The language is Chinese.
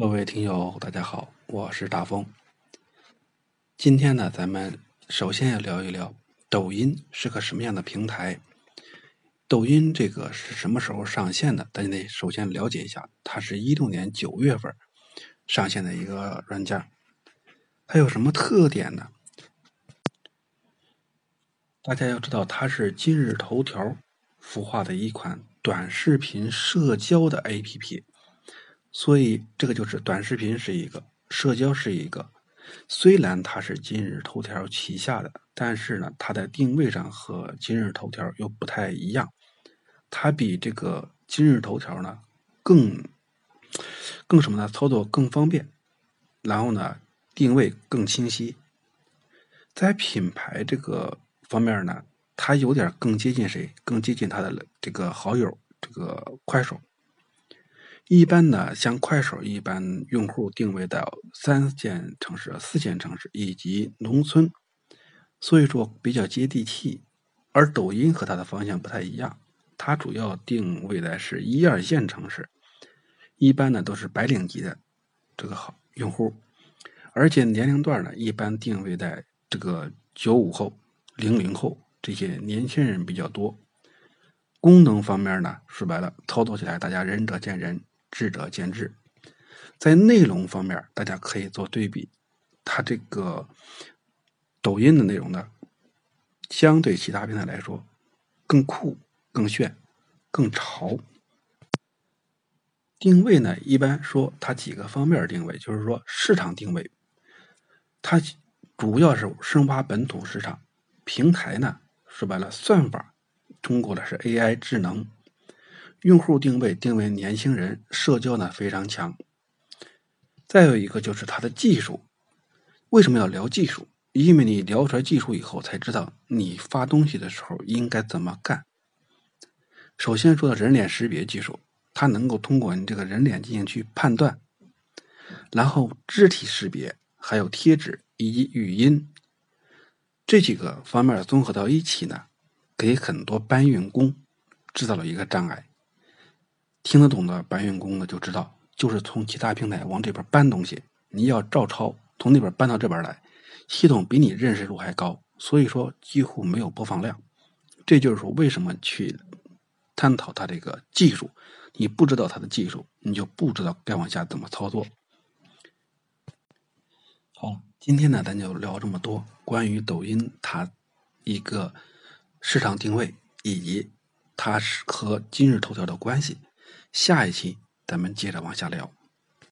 各位听友，大家好，我是大风。今天呢，咱们首先要聊一聊抖音是个什么样的平台。抖音这个是什么时候上线的？大家得首先了解一下，它是一六年九月份上线的一个软件。它有什么特点呢？大家要知道，它是今日头条孵化的一款短视频社交的 APP。所以，这个就是短视频是一个，社交是一个。虽然它是今日头条旗下的，但是呢，它的定位上和今日头条又不太一样。它比这个今日头条呢更更什么呢？操作更方便，然后呢，定位更清晰。在品牌这个方面呢，它有点更接近谁？更接近它的这个好友，这个快手。一般呢，像快手一般，用户定位到三线城市、四线城市以及农村，所以说比较接地气。而抖音和它的方向不太一样，它主要定位的是一二线城市，一般呢都是白领级的这个好用户，而且年龄段呢一般定位在这个九五后、零零后这些年轻人比较多。功能方面呢，说白了，操作起来大家仁者见仁。智者见智，在内容方面，大家可以做对比。它这个抖音的内容呢，相对其他平台来说，更酷、更炫、更潮。定位呢，一般说它几个方面定位，就是说市场定位，它主要是深挖本土市场。平台呢，说白了，算法通过的是 AI 智能。用户定位定为年轻人，社交呢非常强。再有一个就是它的技术，为什么要聊技术？因为你聊出来技术以后，才知道你发东西的时候应该怎么干。首先说到人脸识别技术，它能够通过你这个人脸进行去判断，然后肢体识别，还有贴纸以及语音这几个方面综合到一起呢，给很多搬运工制造了一个障碍。听得懂的搬运工呢，就知道就是从其他平台往这边搬东西，你要照抄从那边搬到这边来，系统比你认识度还高，所以说几乎没有播放量。这就是说为什么去探讨它这个技术，你不知道它的技术，你就不知道该往下怎么操作。好，今天呢咱就聊这么多，关于抖音它一个市场定位以及它是和今日头条的关系。下一期咱们接着往下聊。